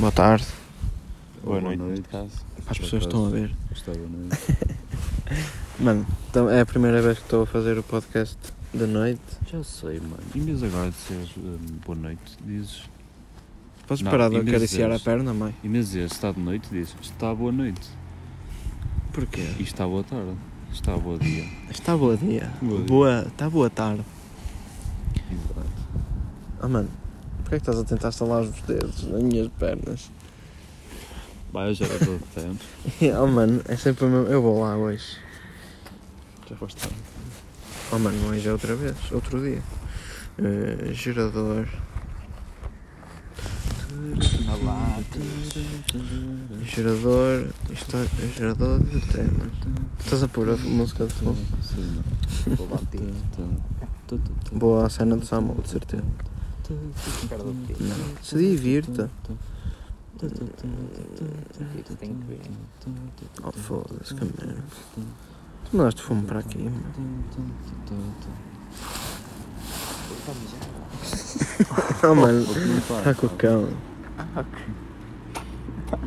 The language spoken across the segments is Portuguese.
Boa tarde. Boa, Boa noite, noite. neste caso. Para as pessoas que estão a ver. Está boa noite. Mano, então é a primeira vez que estou a fazer o podcast da noite. Já sei, mano. Em vez agora de dizeres hum, boa noite, dizes. Podes parar de de acariciar a perna, mãe? Em vez de dizer está de noite, dizes está boa noite. Porquê? E está boa tarde. Está boa dia. Está boa dia. Boa dia. Boa, está boa tarde. Exato. Ah, mano, porquê é que estás a tentar estalar os dedos nas minhas pernas? Vai, eu já era todo tempo. oh, mano, é sempre o mesmo. Eu vou lá hoje. Já foste tarde. Oh, mano, hoje é outra vez. Outro dia. Eh, gerador. Gerador. Isto é gerador de temas. Estás a pôr a música de fundo? Sim, Boa a cena do Samuel, de certeza. Não. Se divirta. Oh, foda-se, que merda. Tu mandaste fumo para aqui, mano. Oh, mano, está com o cão.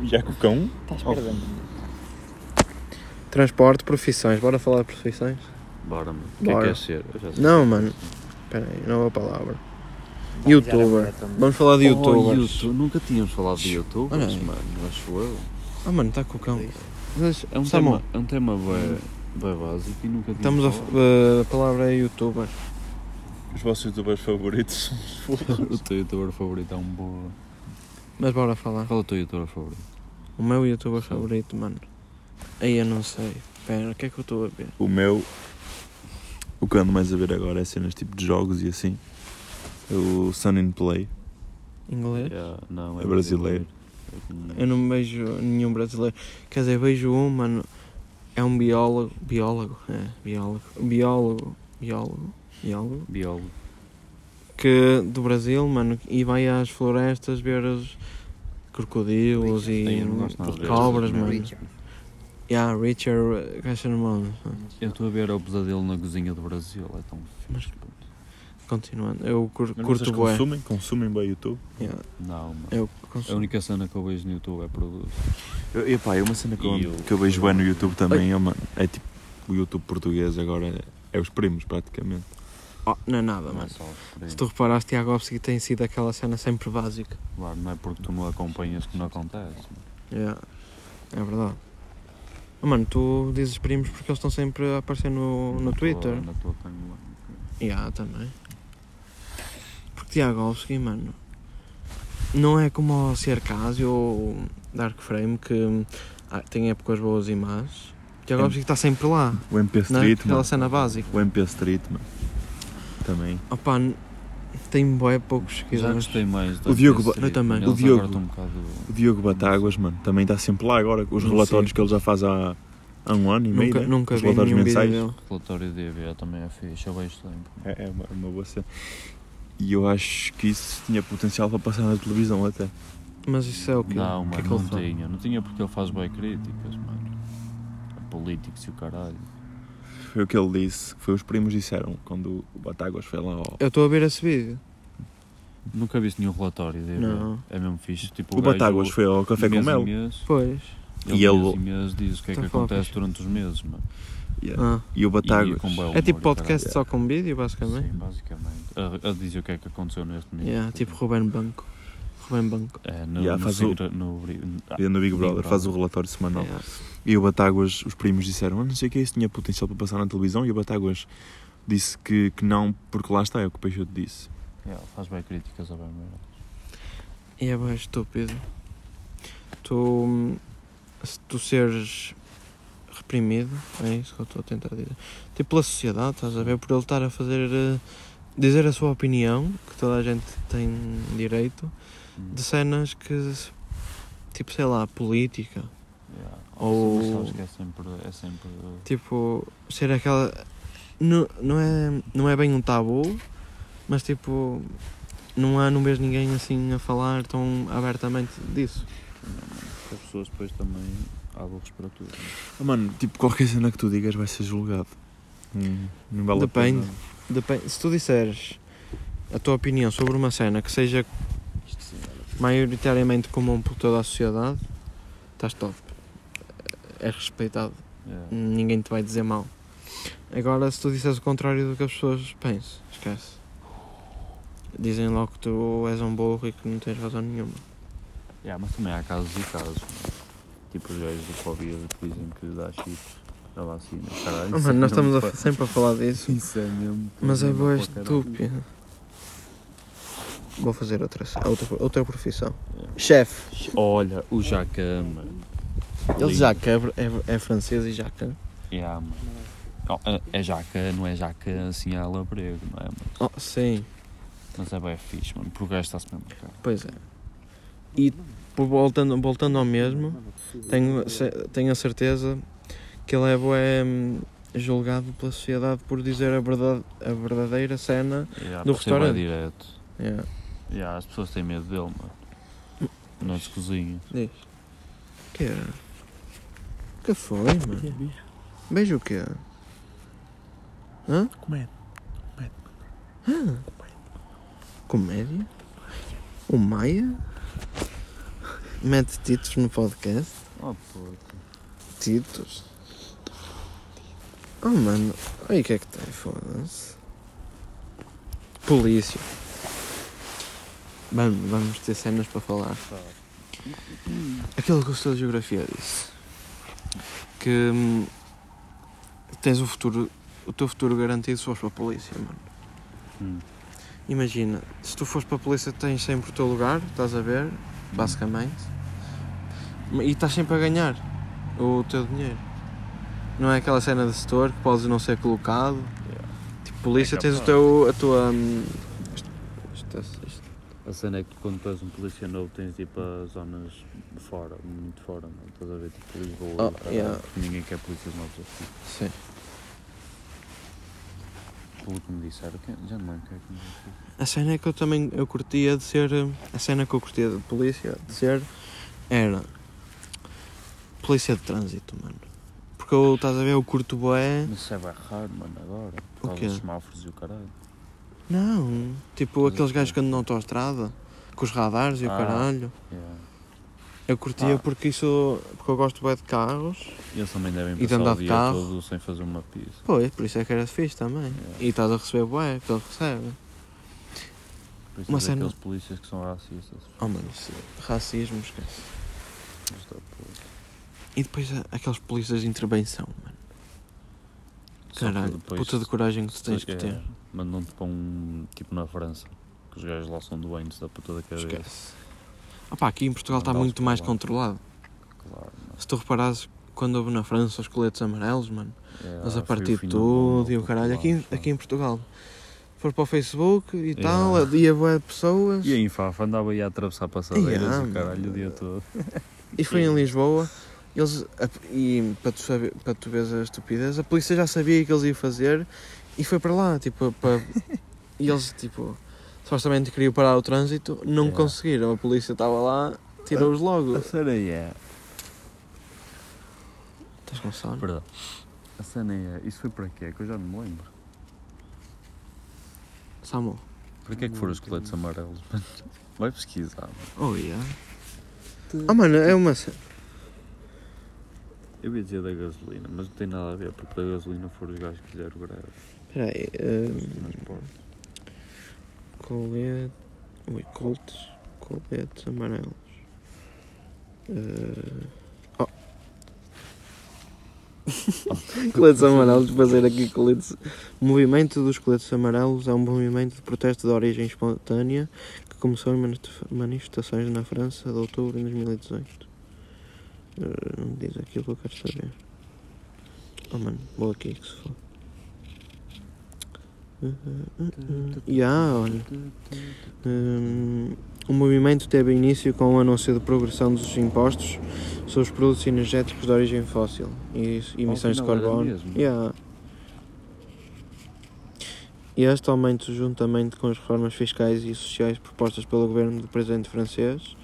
Já com o cão? Estás perdendo. Transporte, profissões. Bora falar de profissões? Bora, mano. O que é que Bora. queres ser? Não, mano. Espera aí, nova palavra. Youtuber. Vamos falar de Oh, youtubers. YouTube. Nunca tínhamos falado de youtubers, Olha aí. mano. Acho eu. Ah, mano, está com o cão. Mas, É um tema, é um tema bem, bem básico e nunca tínhamos estamos a, falado. f- a palavra é youtuber. Os vossos youtubers favoritos são os O teu youtuber favorito é um boa. Mas bora falar. Qual é o teu youtuber favorito? O meu youtuber Sim. favorito, mano. Aí eu não sei. Espera, o que é que eu estou a ver? O meu. O que eu ando mais a ver agora é cenas tipo de jogos e assim. É o Sun in Play. Inglês? Yeah, não, É brasileiro. Eu não vejo nenhum brasileiro. Quer dizer, vejo um, mano. É um biólogo. Biólogo? É, biólogo. Biólogo. Biólogo. Biólogo. Biólogo. Que do Brasil, mano. E vai às florestas ver os crocodilos e e cobras, mano. Richard. Yeah, Richard Cachanamon. Eu estou a ver o pesadelo na cozinha do Brasil, é tão Mas- fixe. puto. Continuando. Eu cur Mas curto vocês bué. consumem? Consumem bem YouTube? Yeah, Não, mano. eu A consumo. única cena que eu vejo no YouTube é produto. Eu, epá, é uma cena que eu, E eu- que eu vejo bem no YouTube também, é, mano, é tipo o YouTube português agora é, é os primos praticamente. Oh, não é nada, Não é mano. só por aí. Se tu reparaste, Tiagovski tem sido aquela cena sempre básica. Claro, não é porque tu não acompanhas que não acontece. mano. Yeah. É verdade. Oh, mano, tu dizes primos porque eles estão sempre a aparecer no, no Na tua- Twitter. Na tua timeline. Yeah, também. Tiagovski, mano, não é como o Cercasio ou Dark Frame que ah, tem épocas boas e más. Tiagovski está sempre lá, O MP não é? Street, Aquela mano. cena básica. O MP Street, mano. Também. Opa, tem bué poucos Já seguidores. gostei mais do O Diogo Ba- Street, Eu também. O Diogo- um bocado... O Diogo Batáguas, mano, também está sempre lá agora, com os relatórios sei. que ele já faz há, há um ano e meio, Nunca, né? nunca os vi relatórios nenhum vídeo mensais. O relatório de EBA também é fixe, eu vejo sempre. É, é uma, uma boa cena. E eu acho que isso tinha potencial para passar na televisão até. Mas isso é o quê? Não, o que é mano, que não faz? tinha. Não tinha porque ele faz bem críticas, mano. A políticos e o caralho. Foi o que ele disse, foi os primos disseram quando o Batáguas foi lá ao... Eu estou a ver esse vídeo. Nunca viste nenhum relatório de EBA. Não. É mesmo fixe. Tipo, O gajo, Batáguas foi ao Café com Mel. Pois. ele E ele- mês diz o que é que a falar acontece durante os meses, mano. Yeah. Ah. E o Batáguas... É tipo podcast só com vídeo, basicamente. Sim, basicamente. A, a dizer o que é que aconteceu neste mês. Yeah, tipo Ruben Banco. Ruben Banco. É, no, Yeah, no, faz o- no, ah, no Big Brother, Brother. faz o relatório semanal. Yeah. E o Batáguas, os primos disseram, ah, não sei o que isso tinha potencial para passar na televisão. E o Batáguas disse que, que não, porque lá está, é o que o Peixoto disse. yeah, faz bem críticas a bem merda. E é bem estúpido. Tu. Se tu seres reprimido, é isso que eu estou a tentar dizer. Tipo pela sociedade, estás a ver? Por ele estar a fazer. eh, dizer a sua opinião, que toda a gente tem direito, Hum. de cenas que. tipo, sei lá, política. Yeah. Ou- é sempre, é sempre Tipo, ser aquela. Não, não, é, não é bem um tabu, mas tipo. Não há, não vês ninguém assim a falar tão abertamente disso. As pessoas depois também há burros para tudo. né? Ah, mano, tipo, qualquer cena que tu digas vai ser julgado. Hum, não vale Depende. a pena. Depende, se tu disseres a tua opinião sobre uma cena que seja maioritariamente comum por toda a sociedade, estás top. É respeitado. Yeah. Ninguém te vai dizer mal. Agora, se tu disseres o contrário do que as pessoas pensam, esquece. Dizem logo que tu és um burro e que não tens razão nenhuma. Yeah, mas também há casos e casos. Tipo os gajos do Covid que dizem que dá chip da vacina. Caralho, Oh, mano, nós é mesmo estamos a- sempre a falar disso. Isso é mesmo. Mas é boa estúpido. Vou fazer outra, outra, outra profissão. Yeah. Chefe. Olha, o Jacan, mano. Ele. Jacan é, é francês e Jacan. Yeah, mano. Oh, é- é jaca, não é jaca assim à labrego, não é, mano? Oh, sim, Mas é bem fixe, mano, porque o gajo está-se mesmo a cagar. pois é. E voltando, voltando ao mesmo, tenho, tenho a certeza que ele é bué, hum, julgado pela sociedade por dizer a, verdade, a verdadeira cena. Yeah, Do bué restaurante? direto. Yeah. Yeah, as pessoas têm medo dele, mano. Não se cozinha. Diz. Que é? que foi, mano? Beijo o quê? Hã? Comédia. Hã? Comédia? O Maia? Mete títulos no podcast? Oh, puto. Títulos? Oh, mano. Aí o que é que tem? Foda-se. Polícia. Vamos, vamos ter cenas para falar. Aquele que gostou de geografia disse que hum, tens o futuro, o teu futuro garantido se fores para a polícia, mano. Hum. Imagina, se tu fores para a polícia tens sempre o teu lugar, estás a ver, basicamente, e estás sempre a ganhar o teu dinheiro. Não é aquela cena de setor que podes não ser colocado. Yeah. Tipo, polícia É tens o teu, a tua. hum, isto- isto- isto- A cena é que quando tu és um polícia novo tens tipo as zonas de fora, muito fora, não? Estás a ver tipo Lisboa, Oh, yeah. porque ninguém quer polícias novos aqui. Sim. Pelo que me disseram, já não é que me disse. A cena é que eu também eu curtia de ser. A cena que eu curtia de polícia de ser era polícia de trânsito, mano. Porque eu estás a ver, eu curto bué. Mas isso é bem raro, mano, agora. Por O quê? dos semáforos e o caralho. Não, tipo Mas aqueles o quê? gajos que andam na autostrada com os radares e o Ah. caralho. Yeah. Eu curtia Ah. porque isso. porque eu gosto bué de carros. E eles também devem E de passar andar o de dia carro. todo sem fazer uma pizza. Pois, por isso é que era fixe também. Yeah. E estás a receber bué que ele recebe. Por isso Uma é cena- aqueles polícias que são racistas. Oh mano, isso, racismo, esquece. É puto. E depois aqueles polícias de intervenção, mano. Caralho, depois- puta de coragem que tu tens que é, ter. Mandam-te para um. tipo na França. Que os gajos lá são doentes da puta da cabeça. Esquece. Ah pá, aqui em Portugal está Mandá-los muito mais lá. controlado. Claro, mano. Se tu reparares quando houve na França os coletes amarelos, mano, É, eles a partir de tudo e o caralho, aqui, aqui em Portugal. For para o Facebook e Yeah. tal, ia boa pessoas. E a Infafa andava aí a atravessar passadeiras Yeah, e o caralho o dia todo. E foi em Lisboa. Eles, a- e para tu, saber, para tu veres a estupidez, a polícia já sabia o que eles iam fazer e foi para lá, tipo, para, e eles, tipo, supostamente queriam parar o trânsito, não Yeah. conseguiram, a polícia estava lá, tirou-os logo. A cena é. Estás com sono? Perdão. A cena é. Isso foi para quê? Que eu já não me lembro. Samuel. Para que é que foram os coletes amarelos? Vai pesquisar, mano. Oh, yeah. Ah, mano, é uma cena. Eu ia dizer da gasolina, mas não tem nada a ver, porque da gasolina foram os gajos que fizeram greve. Espera aí. Um, colete. Ui, coltes. Coletes amarelos. Uh, oh. coletes amarelos, fazer aqui coletes. O movimento dos coletes amarelos é um movimento de protesto de origem espontânea que começou em manif- manifestações na França de outubro de 2018. Uh, não diz aquilo que eu quero saber. Oh mano, vou aqui que se for. Uh. Yeah, olha. Hum, o movimento teve início com o anúncio de progressão dos impostos sobre os produtos energéticos de origem fóssil e emissões de carbono. Yeah. E este aumento, juntamente com as reformas fiscais e sociais propostas pelo governo do presidente francês,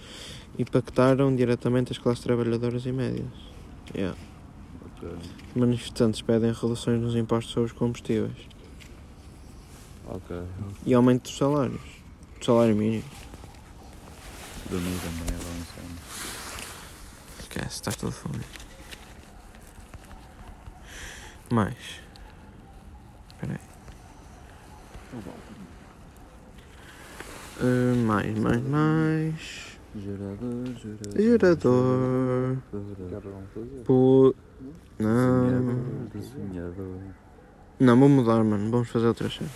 impactaram diretamente as classes trabalhadoras e médias. Yeah. Ok. Os manifestantes pedem reduções nos impostos sobre os combustíveis Ok. e aumento dos salários, do salário mínimo. Dormir também é bom sono. Esquece, estás todo fodido. Mais. Espera aí. Uh, mais, mais, mais. Gerador, gerador. Gerador. Pu... Não. Não, vou mudar, mano. Vamos fazer outra cena.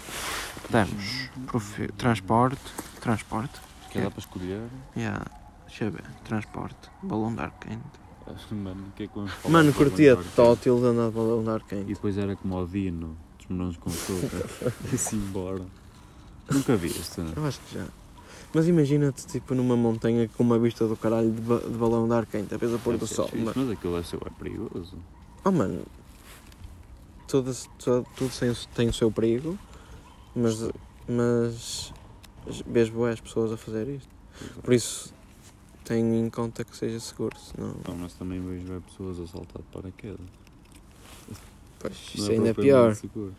Temos profi- transporte. Transporte. Que dá para escolher. Yeah. Deixa eu ver. Transporte. Balão de ar quente. Mano, o que é que vamos falar? Mano, curtia tótil de andar de balão de ar E quente. depois era como o Dino, dos morangos com açúcar. E-se embora. Nunca vi isto, não? Eu acho que já. Mas imagina-te tipo numa montanha com uma vista do caralho de, ba- de balão de ar quente, a vez a pôr do sol. Mas, Mas aquilo deve ser bem perigoso. oh mano, tudo, tudo, tudo tem, o- tem o seu perigo, mas, mas vês boas pessoas a fazer isto. Por isso tenho em conta que seja seguro, senão Não, mas também vejo pessoas a saltar de paraquedas. pois, Não isso ainda é propriamente pior. seguro.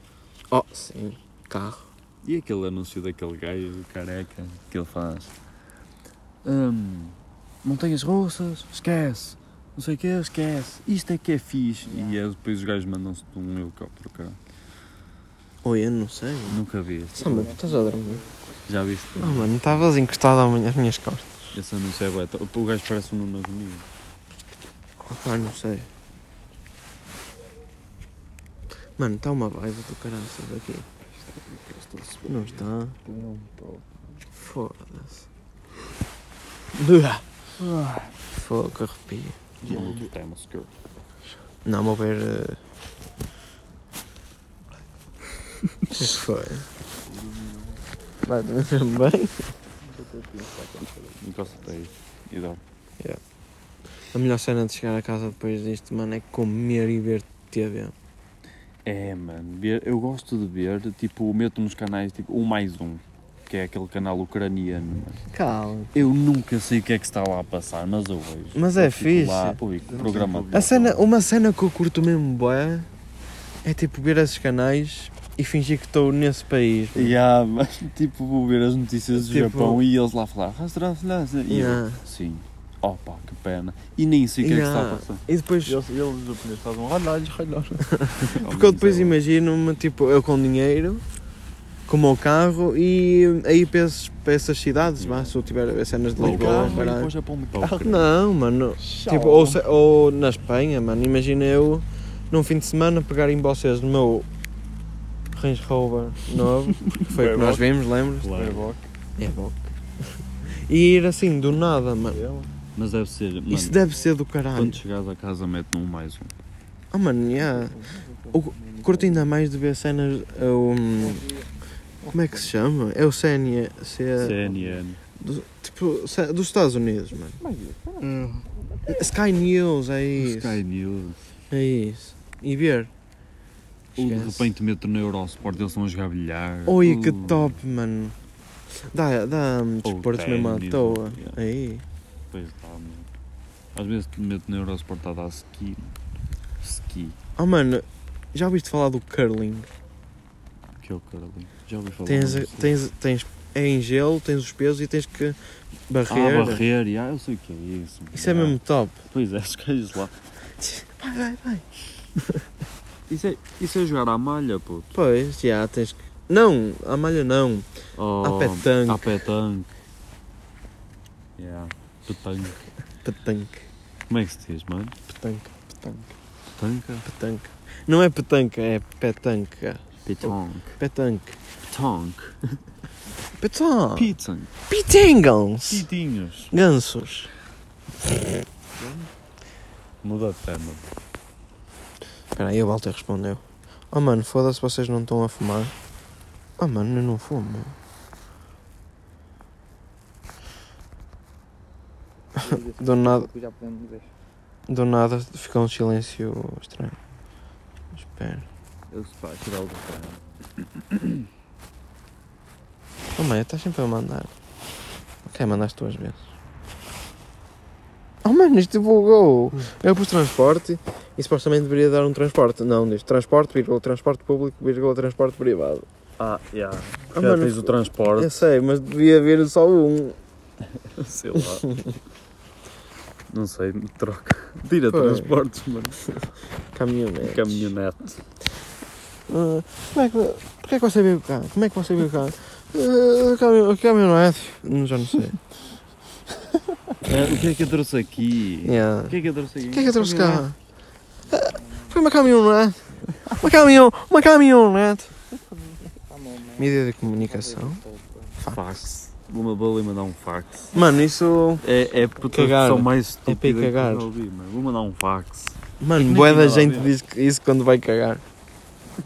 Oh, sim, carro. E aquele anúncio daquele gajo careca que ele faz? Hum, montanhas russas, esquece. Não sei o que, esquece. Isto é que é fixe. E é, depois os gajos mandam-se de um helicóptero, cara. Oi, eu não sei. Nunca vi este. Só, mano, estás a dormir? Já viste? Oh mano, estavas encostado às minhas costas. Esse anúncio é bué. O gajo parece um Nuno Agonia. Ah, não sei. Mano, está uma vibe do caralho Não está. Foda-se. Fogo, que arrepio. Muito tema, secure. Não, vou ver. eh, foi? Vai dormir bem? Encosta-te aí. E dá. A melhor cena de chegar a casa depois disto, mano, é comer e ver TV. É, mano. Eu gosto de ver, tipo, meto nos canais, tipo, um mais um. Que é aquele canal ucraniano, mano. Calma. Eu nunca sei o que é que está lá a passar, mas eu vejo. Mas é Eu fico fixe. Lá, que programa. A cena, uma cena que eu curto mesmo bué é tipo ver esses canais e fingir que estou nesse país. Yeah, mas, tipo, vou ver as notícias do Tipo- Japão e eles lá falar. "Rastro, França", E eu, Yeah. Opa, que pena. E nem sei o que é que está a Yeah. passar. E depois, Eles, eles os japoneses estavam olhos. porque eu depois imagino-me, tipo, eu com dinheiro, com o meu carro e aí para, esses- para essas cidades, vá, se eu tiver a ver cenas de Lisboa, carro, o caralho. Não, mano. Tipo, ou, se- ou na Espanha, mano. Imagina eu num fim de semana pegarem vocês no meu Range Rover novo, que foi o que nós vimos, lembras? Claro. É bom. E ir assim, do nada, mano. Mas deve ser. Mano, Isso deve ser do caralho. Quando chegares a casa, mete num mais um. Oh, mano, yeah. O, curto ainda mais de ver cenas. é o, hum, como é que se chama? É o CN, C, CNN. do, tipo, dos Estados Unidos, mano. Sky News, é isso. Sky News. É isso. E ver. Ou de repente meto no Eurosport, eles a jogar bilhar. Oi, que Uh, top, mano. Dá, dá um, desportos mesmo à toa. yeah. Aí. Pois está, mano. Às vezes meto no Eurosport a dar ski. Ski. Oh, mano, já ouviste falar do curling? Que é o Carolinho. Já ouvi falar Tens, disso. tens, tens, é em gelo, tens os pesos e tens que barrer. Ah, barrer, yeah, eu sei o que é isso. Isso é yeah. mesmo top. Pois é, os gajos lá. Vai, vai, vai. Isso é, isso é jogar à malha, puto. Pois, já tens que. Não, a malha não. Oh, A petanque. À petanque. Yeah. Petanque. Petanque. Como é que se diz, mano? Petanque. Petanque. Petanca? Petanque. Não é petanca, é petanca. Petanque. Petanque. Petanque. Petanque. Pizza. Pitangles. Pitinhos. Gansos. Muda de tema. Espera aí, o Walter respondeu. Oh mano, foda-se, vocês não estão a fumar. Oh mano, eu não fumo. Do nada, Já podemos ver. do nada ficou um silêncio estranho. Espera. Eu se pá, tirar o do Oh mãe, estás sempre a mandar. Ok, mandaste duas vezes. Oh mano, isto bugou. Eu pus transporte e supostamente deveria dar um transporte. Não, diz transporte, vírgula, transporte público, vírgula, transporte privado. Ah, yeah. Ah, Já mano, tens o transporte. Eu sei, mas devia haver só um. Sei lá. Não sei, troca. Tira transportes, mano. Caminhonete. Caminhonete. Ah, como é que. Porquê é que você veio cá? Como é que você veio cá? Uh, caminhão, caminhonete. Hum, Já não sei. É, o que é que eu trouxe aqui? Yeah. O que é que eu trouxe aqui? O que é que eu trouxe cá? Ah, Foi uma caminhonete. Uma caminhão. Uma caminhonete. Mídia de comunicação. Fax. Uma bola e mandar um fax. Mano, isso. É, é porque Cagar. são mais É para ir estúpida que cagar. eu já ouvi, mano. Vou mandar um fax. Mano, boa da gente diz que isso quando vai cagar.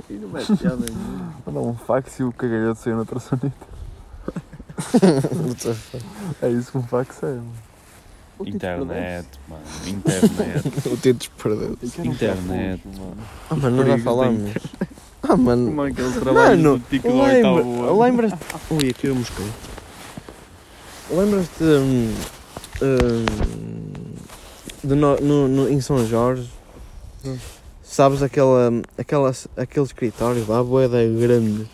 E não mete piada nenhuma. Mandar um fax e o cagalhoto saiu na traçoneta. É isso que um fax é, mano. Internet, mano. Internet. o Titos perdeu. Internet. Ah, mano, nós já Perigos falamos. Ah, mano. Como é que eles trabalham Mano, no tico do oitavo lembra, ano? lembras-te. Ui, aqui eu mosquei. Lembras-te. hum, hum, de no, no, no- em São Jorge? Hum. Sabes aquela, aquela, aquele escritório lá, boeda grande?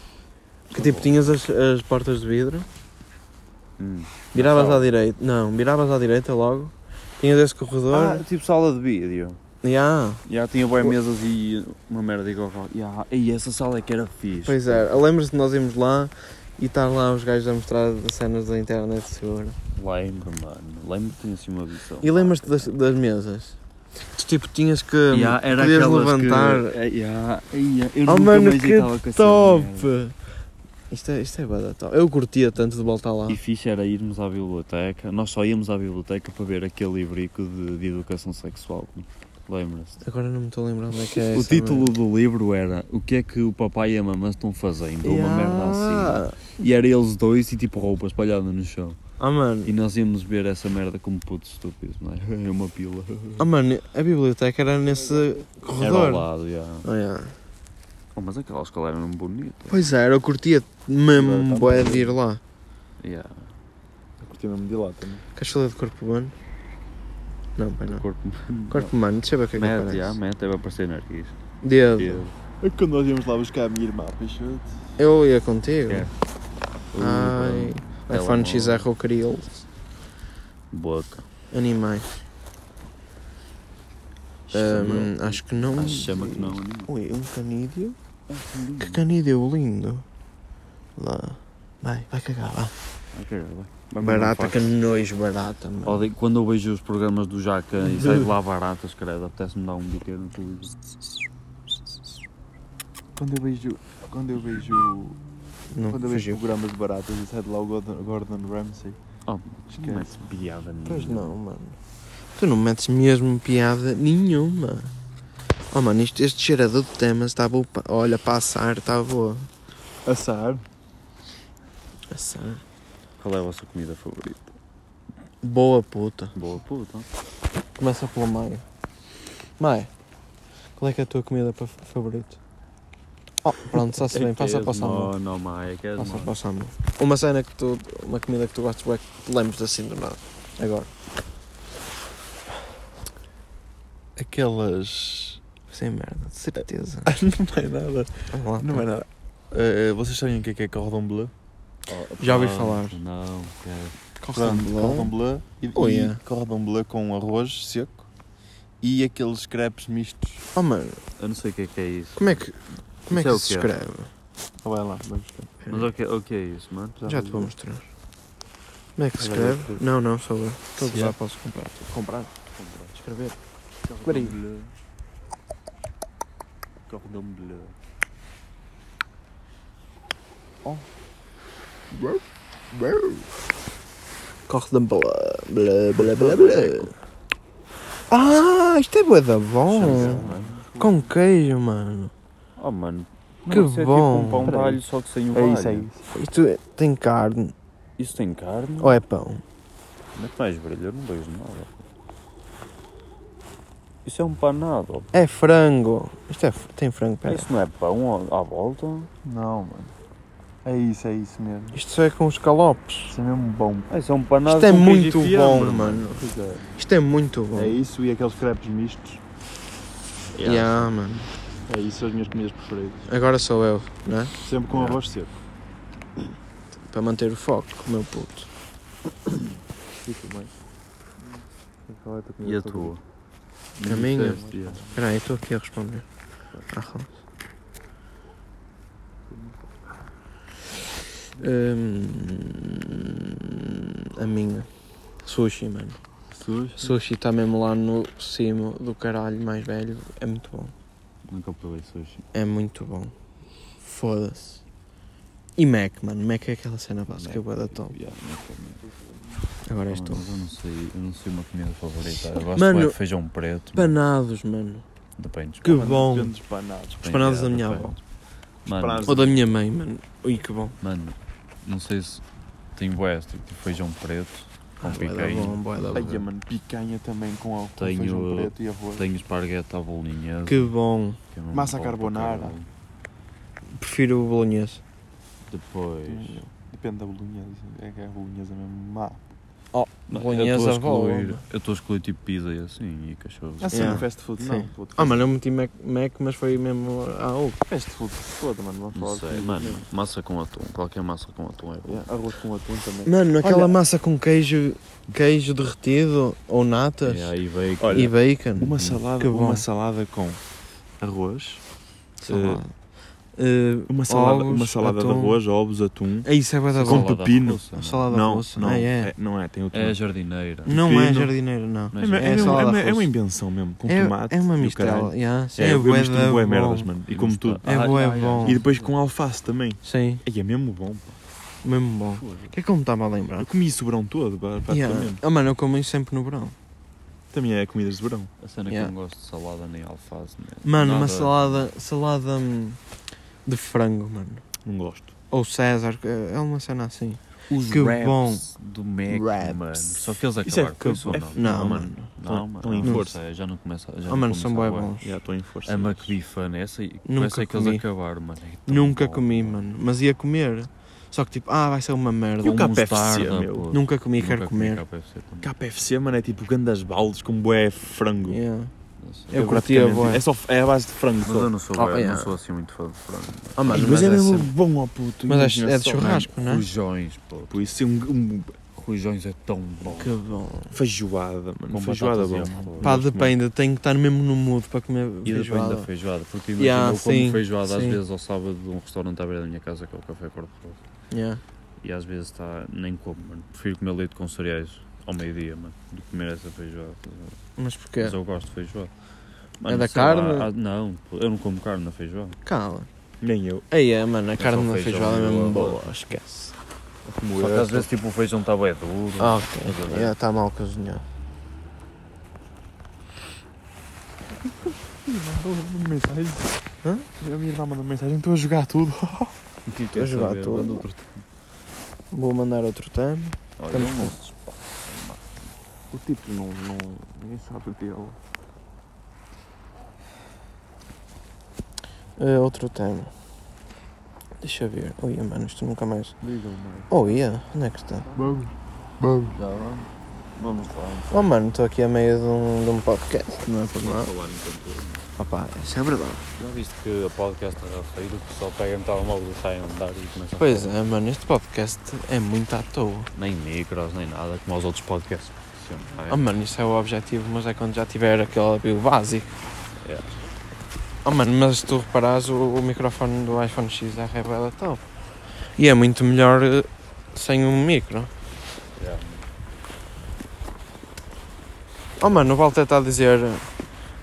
Que tipo tinhas as, as portas de vidro, Hum. viravas à direita. Não, viravas à direita logo. Tinhas esse Ah, corredor. tipo sala de vídeo. Já tinha boas mesas e uma merda igual. Já, e essa sala é que era fixe. pois é. Lembras-te de nós irmos lá e estar lá os gajos a mostrar as cenas da internet segura? Lembro, mano. Lembro que tinha assim uma visão. E lembras-te das, das mesas? Tu tipo tinhas que Já, era podias levantar. Que, já, ia, eu Oh mano, que top! Isto é, isto é bué da top. Eu curtia tanto de voltar lá. E fixe era irmos à biblioteca. Nós só íamos à biblioteca para ver aquele livrico de, de educação sexual. Lembras-te? Agora não me estou a lembrar onde é que é o essa título do livro era O que é que o papai e a mamãe estão fazendo? Ou uma merda assim. E era eles dois e tipo roupa espalhada no chão. Ah mano, E nós íamos ver essa merda como putos estúpidos, não é? É uma pila. ah mano, a biblioteca era nesse Era corredor. ao lado, já. Ah, yeah. Oh, mas aquela escola era mesmo bonita. Pois é, eu curtia mesmo bué de ir lá. Yeah. Eu curti mesmo de lá também. Queres falar de corpo humano? Não, pai não. Corpo. Corpo humano, deixa eu ver o que é que Mete, aparece. já, mete, deve aparecer nariz. Dedo. Dedo. É que quando nós íamos lá buscar a minha irmã, Peixoto. Eu ia contigo. É. Ai, iPhone. XR ou Krill. Boca. Animais. Hum, acho que não. Acho que chama que não. Ui, um canídeo. Que canídeo lindo. Lá. Vai, vai cagar, vá. Vai. Vai Barata, que nojo barata, mano. Odeio- Quando eu vejo os programas do Jaca e sai de lá baratas, credo, apetece-me dar um biqueiro no televisão. Quando eu vejo. Quando eu vejo. Não, quando eu vejo fugiu. programas de baratas e sai de lá o Gordon, Gordon Ramsay. Oh, Esquece. não mete piada nenhuma. Pois não, mano. Tu não metes mesmo piada nenhuma. Oh, mano, isto, este cheirador de temas está bom. pa- Olha, passar, está boa. Assar. Passar. Qual é a vossa comida favorita? Boa puta. Boa puta. Começa pela Maia. Maia, qual é que é a tua comida favorita? Oh, pronto, só se bem, passa para o Samuel. Não, não, Maia, que és Passa o Samuel. Uma cena que tu. Uma comida que tu gostas, bué, que te lembres assim do nada. Agora. Aquelas. Sem merda, de certeza. não é nada. Vamos lá, Não é nada. Eh, vocês sabem o que é que é cordon bleu? Já ouvi falar. Não, quero. Cordon bleu. e, Oh, yeah. cordon bleu com arroz seco e aqueles crepes mistos. Oh, mano, Eu não sei o que é que é isso. como é que. Como é que é o se escreve? Oh, vai lá, vamos ver. Mas o que, o que é isso, mano? Já te vou mostrar. Como é que se escreve? Não, não, sou eu. Todos já é. posso comprar. Comprar? Escrever. Cordon bleu. Cordon bleu. Cordon bleu. Blá, blá, blá, blá. Ah, isto é bué da bom. Com queijo, mano. Oh, mano. Que Mano, isso é bom. tipo um pão de alho, só que sem o É alho. isso, é isso. Isto é- tem carne Isso tem carne? ou é pão? Não é que mais brilho, eu não vejo nada. Isso é um panado. É frango. Isto é, fr- tem frango, pera. Isso não é pão à volta? Não, mano. É isso, é isso mesmo. Isto só é com os calopes. Isso é mesmo bom. É um panado Isto é muito fiambre, bom, mano. Pois é. Isto é muito bom. É isso e aqueles crepes mistos. Yeah. Yeah, mano. É isso, são as minhas comidas preferidas. Agora sou eu, não é? Sempre com Yeah. arroz seco. Para manter o foco, meu puto. E a tua? A minha? Espera aí, estou aqui a responder. Ah, Hum, a minha. Sushi, mano. Sushi? Sushi está mesmo lá no cimo do caralho mais velho. É muito bom. Nunca provei sushi. É muito bom. Foda-se. E Mac, mano. Mac é aquela cena básica que eu vou dar top. Yeah, Mac é Mac. Agora és tu. Mas eu não sei, eu não sei uma comida favorita. Eu gosto Mano, de feijão preto. mano. Panados, mano. Depende. Que bom. Depende dos panados. Os panados da minha avó. Mano, Ou da minha mãe, mano. Ui, que bom. mano, não sei se tem bué, tipo feijão preto com Ah, picanha. bom, bom. Ai, mano, picanha também com, com Tenho- feijão preto e arroz. Tenho esparguete à bolinha. Que bom. Massa carbonara. Prefiro o bolonhesa. Depois. Depende da bolonhesa. É que a bolonhesa é mesmo má. Oh, Não, bolonhesa eu estou a avó. excluir- Eu estou a excluir tipo pizza e assim e cachorros. Ah, sim, Yeah. no fast food Sim. não. Ah, mano, eu meti Mac, Mac mas foi mesmo ah, oh, Fast food foda, mano. Vamos falar Não de sei, mano, massa com atum. Qualquer massa com atum é bom. Yeah, Arroz com atum também. Mano, aquela Olha- massa com queijo, queijo derretido ou natas E aí veio Olha, e bacon. Uma salada, uma salada com arroz, Salada. Eh, uma salada, ovos, uma salada de arroz, ovos, atum. É isso, é da Com pepino. russa, não. Salada Não, russa. não, Ah, é. é, não é, tem outro É jardineira. Não é pepino. jardineiro, não. Não É, é é, É é, uma- é uma invenção mesmo, com É, tomate é uma e mistela. Yeah, É, é, eu bué bom. merdas, mano. E como tudo. É bué bom. E depois com alface também. Sim, é mesmo bom. pá. mesmo bom. O que é que eu me estava a lembrar? Eu comi isso o verão todo, Yeah. praticamente. Ah, mano, eu como isso sempre no verão. Também é comidas de verão. A cena Yeah. que eu não gosto de salada nem alface. Nem Mano, uma salada, salada hum, de frango, mano. Não gosto. Ou César, é uma cena assim. Os que wraps bom. do Mac, Wraps. mano. Só que eles Isso é acabaram com que- isso ou é- não? Não, Não, mano. Não, mano. Estão em não força. já não começa. Já não mano, são saber. bons. Já estou em força. A McBeefan, essa, com Nunca essa é que eles acabaram, mano. É Nunca bom, comi, mano. Mas ia comer. Só que tipo, ah, vai ser uma merda. E o Com KFC, mostarda, meu? pô. Nunca comi, Nunca quero comi comer. KFC. KFC, mano, é tipo grandes baldes com bué frango. Yeah. Eu É curtia bué. É, só, é a base de frango Mas só. eu não sou, Oh, yeah. não sou assim muito fã de frango. Ah, mano, Mas, mas, é é mesmo sempre- bom, ó puto. Mas é- imagina é de só. churrasco. não é? Rojões, pô. Por isso, um, um Rojões é tão bom. Que bom. feijoada, mano. Com feijoada e bom. arroz. Pá, depende, tenho que estar mesmo no mood para comer E depende feijoada. da feijoada, porque imagina, Yeah, eu como sim, feijoada às sim. vezes ao sábado de um restaurante à beira da minha casa, que é o Café Cor-de-Rosa. Yeah. E às vezes está, nem como, mano. Prefiro comer leite com cereais ao meio-dia, mano, que comer essa feijoada. Mas porquê? Mas eu gosto de feijoada. É da sei lá, carne? há- não, eu não como carne na feijoada. Cala. Nem eu. Aí é, mano, a É carne na feijoada é mesmo boa, esquece. Como Só que eu. às vezes tipo o feijão está bem duro. Ah, ok. Estás a ver? Yeah, Está mal cozinhado. Uma mensagem. Hã? A minha irmã mandou mensagem, estou a jogar tudo. Estou a jogar tudo. Vou mandar outro tema. Olha, Estamos O tipo não, não. Ninguém sabe o dele. Eh, outro tema. Deixa eu ver. Oh, ia, mano, isto nunca mais. Liga, mano. Oh, ia, onde é que está? Vamos. Vamos. Já vamos. Vamos lá. Oh, mano, estou aqui a meio de um, de um podcast, não é por nada. falar enquanto. Opa, isso é verdade. Já viste que a podcast era feio, o pessoal pega no telemóvel e sai a andar e começa a Pois falar. é, mano, este podcast é muito à toa. Nem micros, nem nada, como os outros podcasts. Profissionais. Oh, mano, isso é o objetivo, mas é quando já tiver aquele básico. Yeah. Oh, mano, mas se tu reparares, o, o microfone do iPhone XR é da top. E é muito melhor eh, sem um micro. Yeah. Oh, mano, o Walter está a dizer.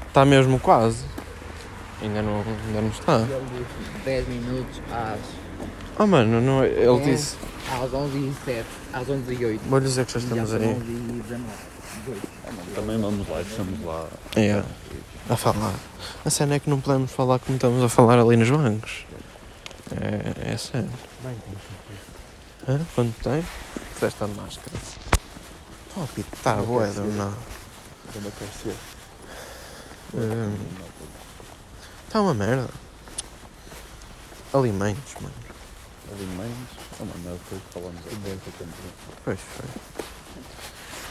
Está mesmo quase. Ainda não, ainda não está. Ele disse 10 minutos às, Oh, mano, não, ele É. disse. às 11 e 7, às 11 e 8. Vou lhe dizer que já estamos aí. 11 e 19. 18. Também vamos lá, estamos lá. É, a falar. A cena é que não podemos falar como estamos a falar ali nos bancos. É, é sério. Hã? Quanto tem? Fizeste a máscara. Oh, Pito, está boa, não. Ainda quer ser. Está uma merda. Alimentos, mano. Alimentos. Oh, mano, é o que falamos aqui. Pois foi.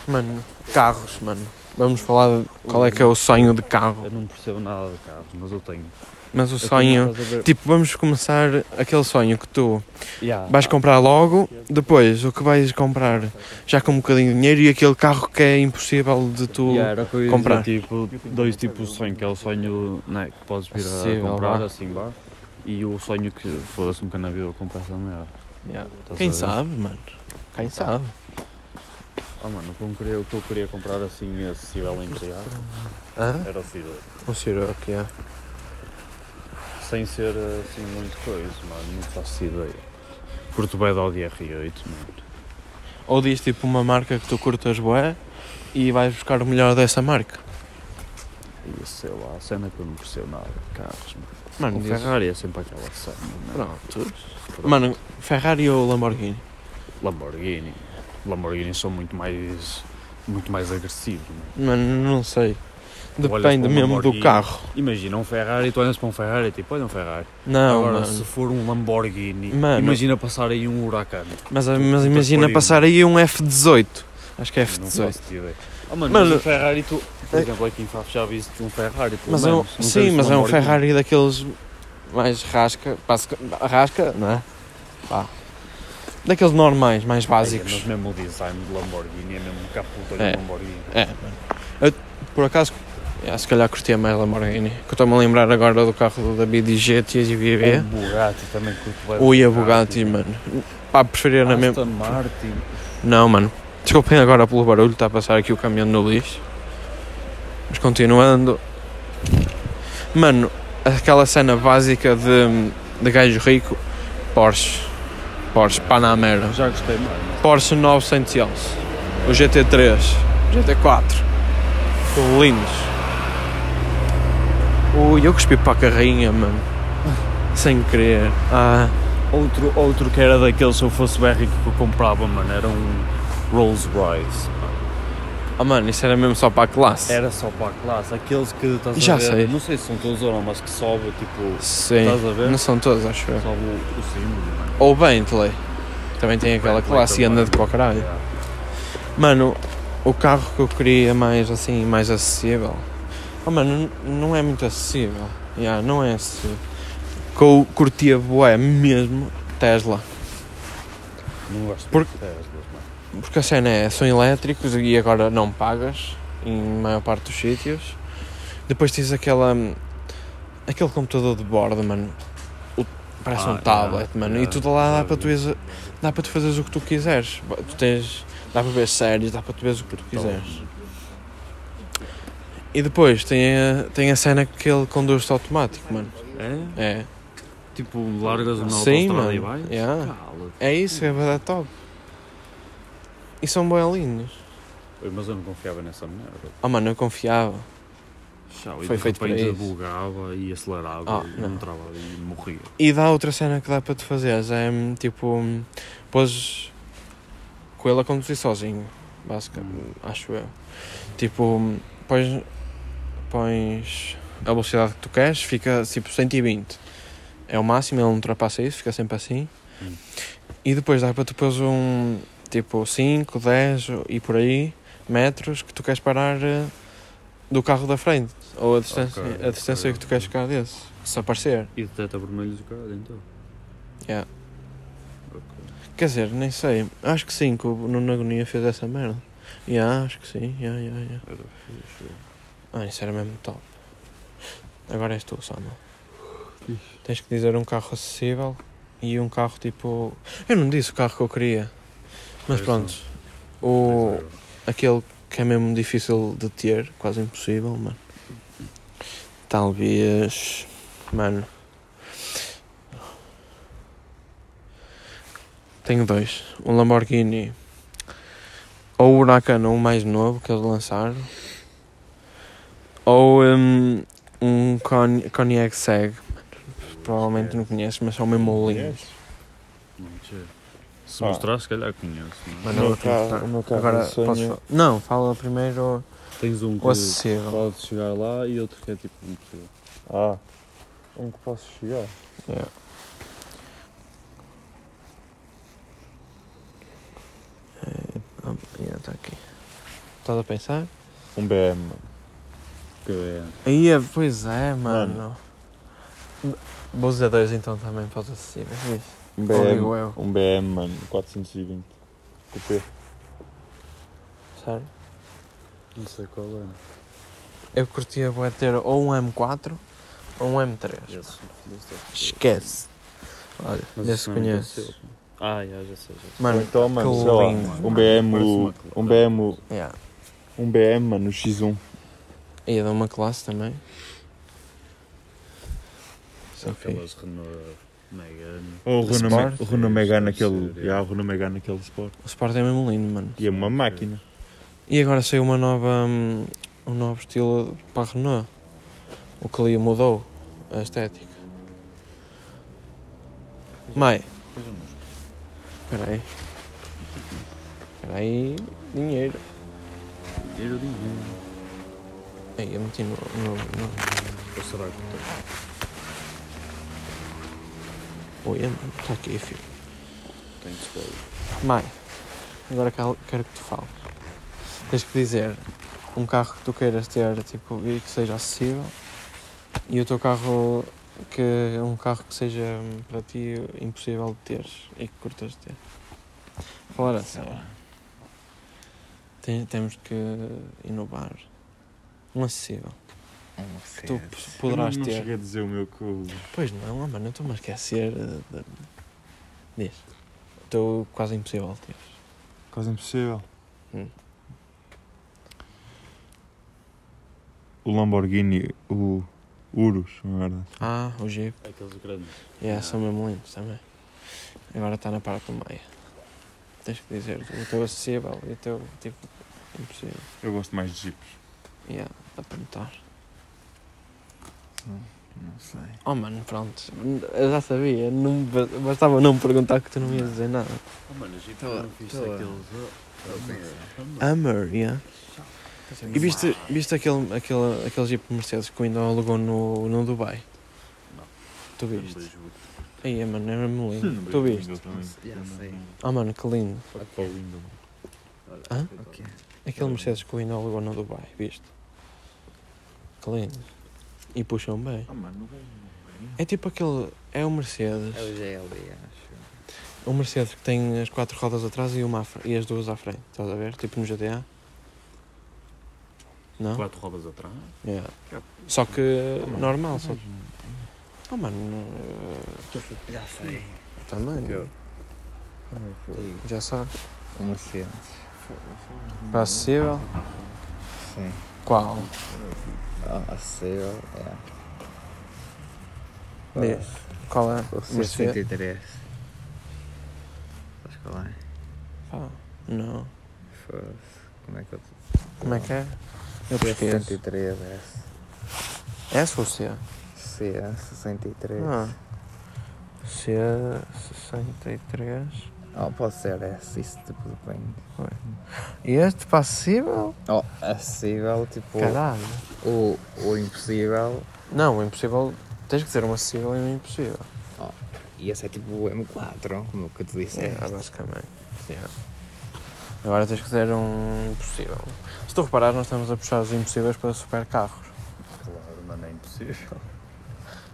Mano, carros, mano. Vamos falar de qual é que é o sonho de carro. Eu não percebo nada de carros, mas eu tenho. Mas o Aqui sonho. Tipo, vamos começar aquele sonho que tu Yeah. vais comprar logo, depois o que vais comprar já com um bocadinho de dinheiro e aquele carro que é impossível de tu. Yeah, eu comprar. dizer, tipo, dois tipos de sonho, que é o sonho né, que podes vir a comprar, assim, vá. E o sonho que foda-se nunca na vida eu comprar essa merda. Yeah. Estás Quem a ver? sabe, mano? Quem sabe? Ah mano, o que eu queria, o que eu queria comprar assim acessível em criar Hã? era o Ciroc. Um Ciroc, yeah. Sem ser assim muito coisa, mano, não faço ideia. Curto bem da Audi R8, mano. Ou diz tipo uma marca que tu curtas bué e vais buscar o melhor dessa marca. E sei lá, a cena que eu não percebo nada de carros, mano. Mano, o diz- Ferrari é sempre aquela cena, mano. Pronto. Mano, Ferrari ou Lamborghini? Lamborghini. Lamborghini são muito mais. muito mais agressivos, mano. Mano, não sei. olhas Depende um mesmo do Lamborghini. carro. Imagina um Ferrari, tu olhas para um Ferrari e tipo, olha um Ferrari. Não, Agora, mano. se for um Lamborghini, Mano. imagina passar aí um Huracan. Mas, mas imagina pariu, passar aí um F18. Acho que é Não F18. faço ideia. Oh, mano, Mano, mas um Ferrari, tu, por é- exemplo, aqui em Faf já viste um Ferrari, Mas é um, menos. Sim, mas é um Lamborghini. Ferrari daqueles mais rasca. basica- Rasca, não é? Pá. Daqueles normais, mais É, básicos. mas mesmo o design de Lamborghini é mesmo caputa de É. Lamborghini. É. Eu, por acaso, é, se calhar curtia mais Lamborghini. Que eu estou-me a lembrar agora do carro do David e GT e O VB. Bugatti também curto. Ui, a Bugatti, mano. Pá, preferia na mesma. Martin. Não, mano. Desculpem agora pelo barulho, está a passar aqui o caminhão no lixo. Mas continuando. Mano, aquela cena básica de, de gajo rico, Porsche. Porsche Panamera. Já gostei mais. Porsche 911. O GT3. GT4. Tudo lindos. Ui, eu cuspi para a carrinha, mano. Sem querer. Ah, Outro, outro que era daqueles, se eu fosse bem rico que eu comprava, mano, era um Rolls Royce. Oh, mano, isso era mesmo só para a classe. Era só para a classe, aqueles que estás Já a ver, sei. não sei se são todos ou não, mas que sobe, tipo, Sim. estás a ver? Não são todos, acho eu. sobe o, o símbolo. Ou Bentley. Também tem aquela Bentley classe e anda de também. para o caralho. Yeah. Mano, o carro que eu queria mais assim, mais acessível. Oh, mano, não é muito acessível. Yeah, não é acessível. Que eu curtia bué mesmo Tesla. Não gosto Por- de Teslas, mano. Porque a cena é, são elétricos e agora não pagas em maior parte dos sítios. Depois tens aquela. aquele computador de bordo, mano. O- parece Ah, um tablet, yeah, mano. yeah, e tudo lá dá para, tu dá para tu fazeres o que tu quiseres. Tu tens. dá para ver séries, dá para tu veres o que tu quiseres. E depois tem a, tem a cena que ele conduz-se automático, mano. É? É. Tipo, largas uma Sim, autostrada e mano. vais? Yeah. É isso, é verdade top. E são bem lindos. Mas eu não confiava nessa merda. Oh mano, eu confiava. E Foi feito para isso. bugava e acelerava Ah, e não. entrava e morria. E dá outra cena que dá para tu fazeres, é hum, tipo, hum, pôs com ele a conduzir sozinho, basicamente, acho eu. Tipo, hum, pões, pões a velocidade que tu queres, fica tipo 120. É o máximo, ele não ultrapassa isso, fica sempre assim. Hum. E depois dá para tu pôs um, tipo 5, 10 e por aí metros que tu queres parar eh, do carro da frente. Ou a distância, Ok, a distância ok, que tu queres ficar desse, se aparecer. E detecta vermelhos do carro então? Yeah. Ok. Quer dizer, nem sei. Acho que sim, que o Nuno Agonia fez essa merda. Yeah, acho que sim. Yeah, yeah, yeah. Era fixe. Ah, isso era mesmo top. Agora és tu, Samuel. Tens que dizer um carro acessível e um carro tipo. Eu não disse o carro que eu queria. Mas pronto. O, aquele que é mesmo difícil de ter, quase impossível, mano. Talvez. Mano. Tenho dois. Um Lamborghini. Ou o Huracan, o mais novo que eles lançaram. Ou um, um Cognac Seg. Provavelmente não conheces, mas são mesmo lindos. Não. Se Ah. mostrar, se calhar conheço. não é? Mano, O meu eu vou carro- Agora, de sonho- posso Não, fala primeiro Tens um que acessível. pode chegar lá e outro que é tipo impossível. Ah, um que posso chegar. Yeah. Ah, yeah, tá aqui. Estás a pensar? Um BM, mano. Que é. Aí, é- pois é, mano. Dizer dois então também para os acessíveis. Um BM, eu. um BM, mano, 420. Coupé. Sério? Não sei qual é. Eu curtia bué ter ou um M4 ou um M3. Esse, esse é- Esquece. Olha, Mas não é conheço. daquele. Ah, já, já sei, já sei. Mano, então, mano, sei lá, um BM, um BM, yeah. um BM, mano, o X1. ia dar uma classe também. Só que Aquelas Renault Megane. Ou o Renault, Sport. O Renault Megane, aquele, ser, já, o Renault Megane, aquele Sport. o Sport é mesmo lindo, mano. E é uma máquina. E agora saiu uma nova, hum, um novo estilo para a Renault. O que ali mudou a estética. Mai, espera aí. Espera aí, dinheiro. Dinheiro, dinheiro. Aí, eu meti no... no, no... Ou Oi, mano, está aqui, filho. Tem display. Mai, agora quero que tu fales. Tens que dizer um carro que tu queiras ter tipo, e que seja acessível e o teu carro que é um carro que seja hum, para ti impossível de teres e que curtas de ter. Falar assim. Tem- temos que inovar. Um acessível. Que tu poderás eu não, não ter. cheguei a dizer o meu que eu... Pois não, mano, eu estou-me a esquecer de. Diz. Estou quase impossível ter. Quase impossível. Hum. O Lamborghini, o Urus, não é verdade? Ah, o Jeep. Aqueles grandes. Yeah, são mesmo lindos também. Agora está na parte do meio. Tens que dizer o teu acessível e o teu tipo impossível. Eu gosto mais de Jeeps. Yeah, dá para notar. Não sei. Oh mano, pronto. Eu já sabia. Não, ba- bastava não perguntar que tu não ias dizer nada. Oh, mano, a gente não viste aqueles. Hammer, yeah. E viste, viste aquele, aquele, aquele Jeep Mercedes que ainda alugou no, no Dubai? Não. Tu viste? Aí, mano, era mesmo lindo. Tu viste? Oh mano, que lindo. O. Hã? Aquele Mercedes que o ainda alugou no Dubai, viste? Que lindo. E puxam bem. Ah, mano, É tipo aquele. É o Mercedes. É o GLB, acho. O Mercedes que tem as quatro rodas atrás e, uma fre- e as duas à frente. Estás a ver? Tipo no GTA. Não? Quatro rodas atrás. Yeah. Só que normal. Só... Oh mano. eh, Já sei. Também. Eu. Já sabe. O Mercedes. Para acessível. Sim. Qual? Ah, acessível, é. Diz. Qual é? O Mercedes. C63. Sabes qual é? Pá, não. Foda-se. Como é que eu... Como é que é? Eu pesquiso. C63, é. S ou C? C63. Ah. C63. Oh, pode ser S, isso tipo depende. E este passível? Oh, acessível, tipo, Caralho. o, o impossível. Não, o impossível. Tens que dizer um acessível e um impossível. E esse é tipo o M4, como que tu disseste. É, basicamente. Yeah. Agora tens que dizer um impossível. Se tu reparares, nós estamos a puxar os impossíveis para super carros. Claro, mano, é impossível.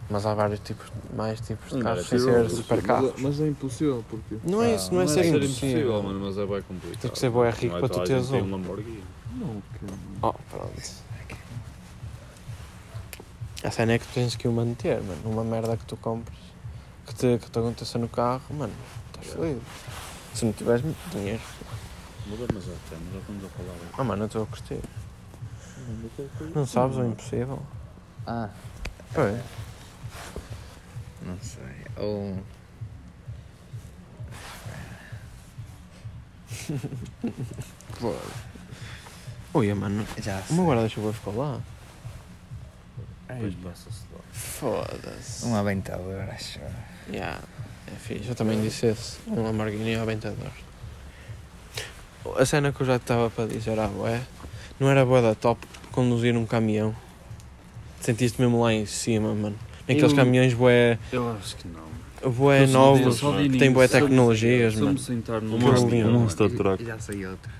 Mas há vários tipos, mais tipos de carros é sem ser impossível, super carros. Mas, mas é impossível porque. Não é isso, não é, ser impossível. mano, mas é bem complicado. Tem que ser bué rico Não é para tu teres um. Lamborghini. Não, que. Oh, pronto. A cena é que tu tens que o manter, mano. Uma merda que tu compres, que te, que te aconteça no carro, mano, estás feliz. Se não tiveres dinheiro. Muda, mas já estamos, já estamos a falar. Ah, mano, eu estou a curtir. Não sabes o impossível? Ah, Pois. Não sei. Ou. Ui, mano, Já o sei. meu guarda-chuva ficou lá. Depois passa-se lá. Foda-se. Um aventador, acho. Yeah, é fixe. Eu também disse esse. Um Lamborghini Aventador. A cena que eu já estava para dizer, ah, ué, não era boa da top conduzir um caminhão. Sentiste mesmo lá em cima, mano. Naqueles Eu- caminhões bué, Eu acho que não. novos, só de que têm bué início, tecnologias, Se eu mano. me sentar num Monster- caminhão, um Monster Truck. Já sei outro.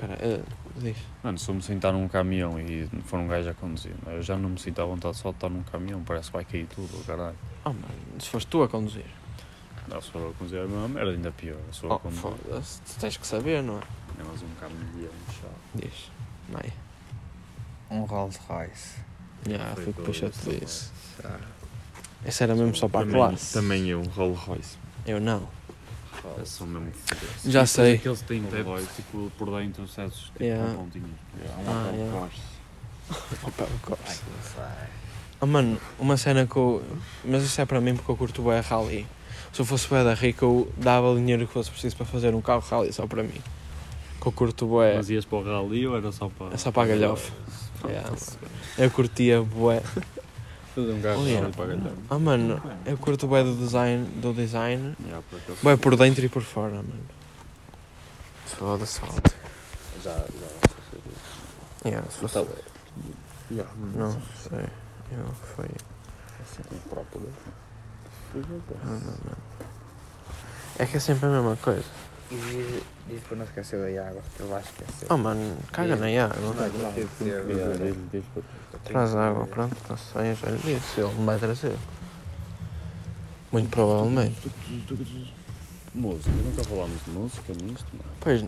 Espera, eh, Diz. Mano, se eu me sentar num caminhão e for um gajo a conduzir, eu já não me sinto à vontade só de estar num caminhão, parece que vai cair tudo, caralho. Oh, mano, se foste tu a conduzir. Não, se for a conduzir é a mesma merda, ainda pior. Se for Oh, a conduzir, foda-se. Tu tens que saber, não é? é mais um caminhão chato. Diz. Não é? Um Rolls Royce. Já, Foi foi o Rolls disse. Ah, Esse era mesmo só para a também, classe. Também eu, Rolls Royce. Eu não. É só mesmo Já sei. Aqueles que têm Rolls tipo, por dentro, certos, tipo, Yeah. com pontinhos. Ah, Opel yeah. Corsa. Opel Corsa. Oh, mano, uma cena que eu... Mas isso é para mim porque eu curto bem a rally. Se eu fosse bué da rica, eu dava o dinheiro que fosse preciso para fazer um carro rally só para mim. Que eu curto bué. Mas ias para o rally ou era só para... É só para a galhofa. Yeah, Eu curtia bué. Fazer um carro Oh, yeah. para galhofa. Ah, mano, eu curto bué do design, do design. Yeah. Bué por dentro e por fora, mano. Foda-se, falta. Já, já. Yeah, se fosse... Já. Não sei. Eu foi... Um próprio. Não, não, não. É que é sempre a mesma coisa. E diz, diz para não esquecer da água, que ele vai esquecer. Oh, mano, caga na água. Traz água, pronto, não sei, já lhe disse. Ele me vai trazer. Muito provavelmente. Música, nunca falámos de música nisto, mano. Pois,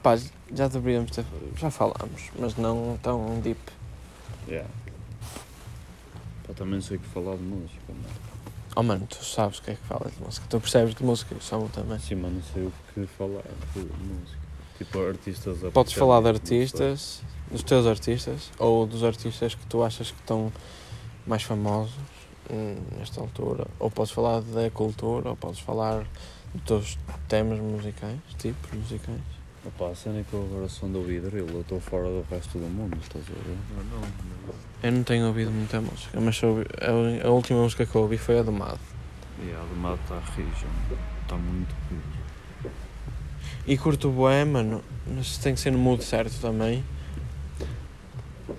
pá, já deveríamos ter. Já falámos, mas não tão deep. Yeah. Pá, também sei que falar de música, mano. Oh mano, tu sabes o que é que falas de música. Tu percebes de música, eu só também. Sim, mas não sei o que falar de música. Tipo, artistas a Podes falar de artistas, dos teus artistas, ou dos artistas que tu achas que estão mais famosos hum, nesta altura. Ou podes falar da cultura, ou podes falar dos teus temas musicais, tipos musicais. Opa, a cena é que eu agora sou do ouvir drill, eu estou fora do resto do mundo, estás a ver? Não, não. Eu não tenho ouvido muita música, mas ouvi- a, a última música que eu ouvi foi a do Mado. E a do mato está rija, está muito fixe. E curto bué, mano, mas tem que ser no mood certo também.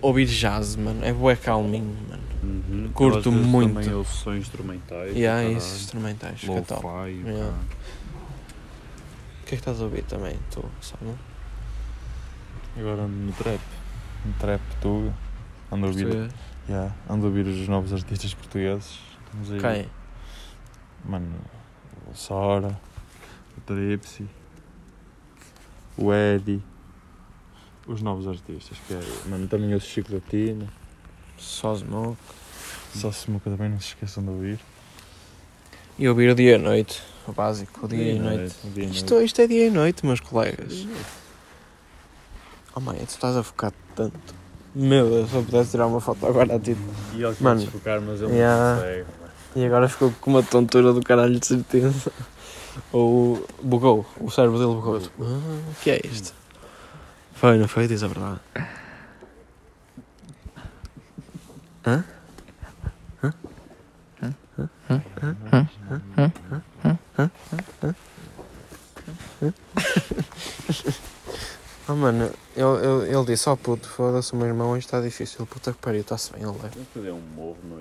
Ouvir jazz, mano, é bué calminho, mano. Uhum. Curto muito. Também ouço sons instrumentais. E há caralho. esses instrumentais, que é top. Lo-fi, Yeah. Que é que estás a ouvir também, tu, sabe? Agora ando no trap. No trap tudo. Ando a ouvir, yeah, ando a ouvir os novos artistas portugueses. Estamos aí. Quem? Mano, o Sora, o Tripsy, o Eddie. Os novos artistas, que é. Mano, também o Chico Latino. Só Smoke. Só Smoke também não se esqueçam de ouvir. E ouvir o dia e noite, o básico, o dia, e Dia e noite. noite, Isto, isto é dia e noite, meus colegas. Oh mãe, tu estás a focar tanto. Meu Deus, se eu pudesse tirar uma foto agora a ti. E ele quer desfocar, mas ele yeah. não. E agora ficou com uma tontura do caralho de certeza. Ou bugou, o cérebro dele bugou. Tipo, Ah, o que é isto? Foi, não foi? Diz a verdade. Hã? Hã? Hã? Hã? Hã? Hã? Hã? Hã? Hã? Hã? Oh mano, ele, ele, ele disse, ó puto, foda-se o meu irmão, isto está difícil, puta que pariu, está-se bem, ele leva. Vamos fazer um morro no